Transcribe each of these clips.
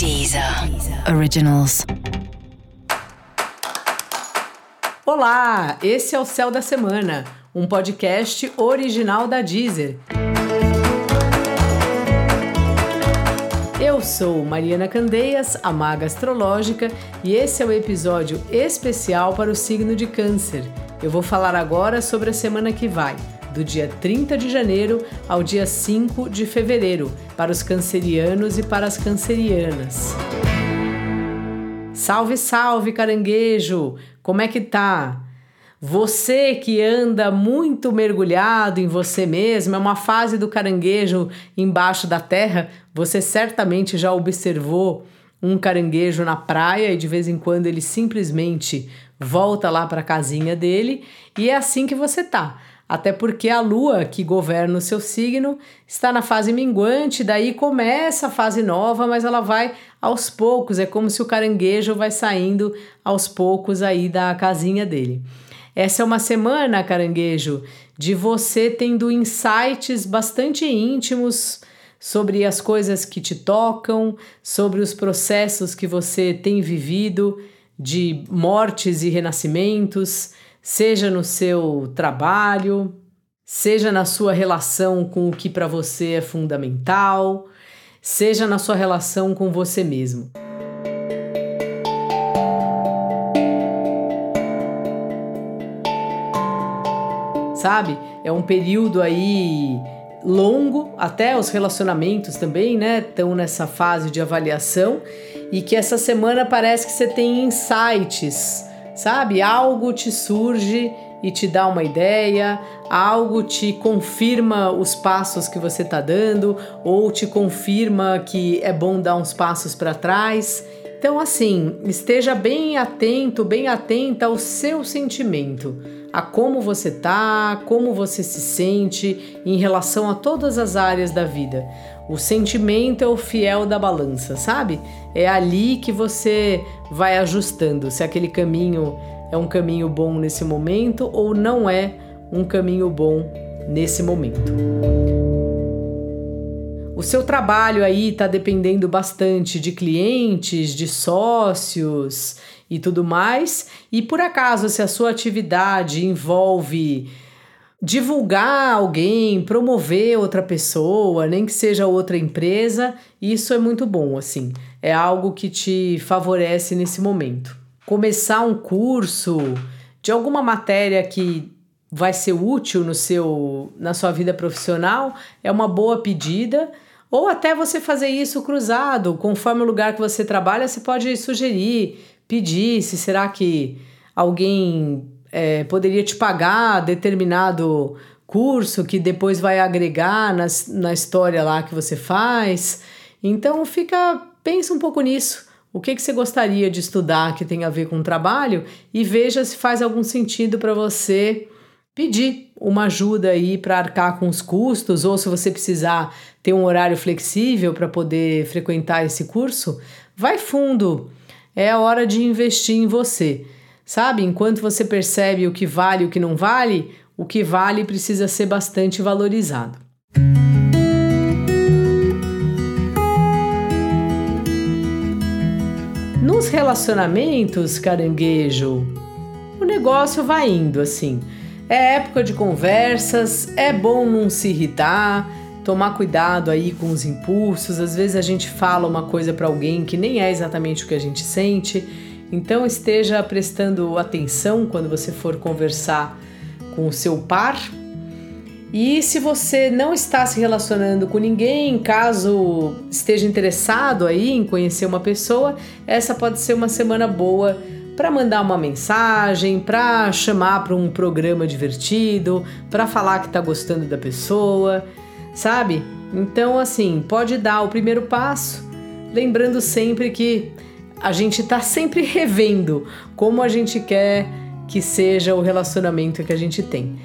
Deezer Originals. Olá, esse é o Céu da Semana, um podcast original da Deezer. Eu sou Mariana Candeias, a maga astrológica, e esse é o episódio especial para o signo de Câncer. Eu vou falar agora sobre a semana que vai do dia 30 de janeiro ao dia 5 de fevereiro, para os cancerianos e para as cancerianas. Salve, salve, caranguejo! Como é que tá? Você que anda muito mergulhado em você mesmo, é uma fase do caranguejo embaixo da terra, você certamente já observou um caranguejo na praia e de vez em quando ele simplesmente volta lá para a casinha dele, e é assim que você tá até porque a lua, que governa o seu signo, está na fase minguante, daí começa a fase nova, mas ela vai aos poucos, é como se o caranguejo vai saindo aos poucos aí da casinha dele. Essa é uma semana, caranguejo, de você tendo insights bastante íntimos sobre as coisas que te tocam, sobre os processos que você tem vivido de mortes e renascimentos seja no seu trabalho, seja na sua relação com o que para você é fundamental, seja na sua relação com você mesmo. Sabe? É um período aí longo, até os relacionamentos também, né? Estão nessa fase de avaliação e que essa semana parece que você tem insights sabe? Algo te surge e te dá uma ideia, algo te confirma os passos que você está dando ou te confirma que é bom dar uns passos para trás. Então, assim, esteja bem atento, bem atenta ao seu sentimento, a como você tá, como você se sente em relação a todas as áreas da vida. O sentimento é o fiel da balança, sabe? É ali que você vai ajustando se aquele caminho é um caminho bom nesse momento ou não é um caminho bom nesse momento. O seu trabalho aí está dependendo bastante de clientes, de sócios e tudo mais. E por acaso, se a sua atividade envolve divulgar alguém, promover outra pessoa, nem que seja outra empresa, isso é muito bom, assim. É algo que te favorece nesse momento. Começar um curso de alguma matéria que vai ser útil no seu na sua vida profissional é uma boa pedida. Ou até você fazer isso cruzado, conforme o lugar que você trabalha, você pode sugerir, pedir se será que alguém é, poderia te pagar determinado curso que depois vai agregar nas, na história lá que você faz. Então fica, pensa um pouco nisso. O que, que você gostaria de estudar que tem a ver com o trabalho e veja se faz algum sentido para você pedir uma ajuda aí para arcar com os custos ou se você precisar ter um horário flexível para poder frequentar esse curso, vai fundo. É a hora de investir em você. Sabe? Enquanto você percebe o que vale e o que não vale, o que vale precisa ser bastante valorizado. Nos relacionamentos, caranguejo, o negócio vai indo assim. É época de conversas, é bom não se irritar, tomar cuidado aí com os impulsos. Às vezes a gente fala uma coisa para alguém que nem é exatamente o que a gente sente então esteja prestando atenção quando você for conversar com o seu par. E se você não está se relacionando com ninguém, caso esteja interessado aí em conhecer uma pessoa, essa pode ser uma semana boa para mandar uma mensagem, para chamar para um programa divertido, para falar que está gostando da pessoa, sabe? Então, assim, pode dar o primeiro passo, lembrando sempre que a gente tá sempre revendo como a gente quer que seja o relacionamento que a gente tem.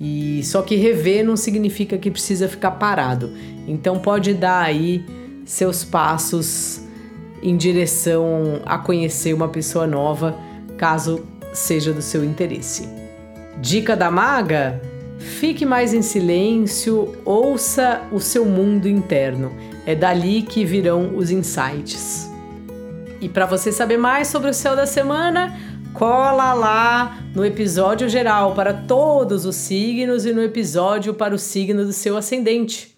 E só que rever não significa que precisa ficar parado. Então pode dar aí seus passos em direção a conhecer uma pessoa nova, caso seja do seu interesse. Dica da maga: fique mais em silêncio, ouça o seu mundo interno. É dali que virão os insights. E para você saber mais sobre o céu da semana, cola lá no episódio geral para todos os signos e no episódio para o signo do seu ascendente.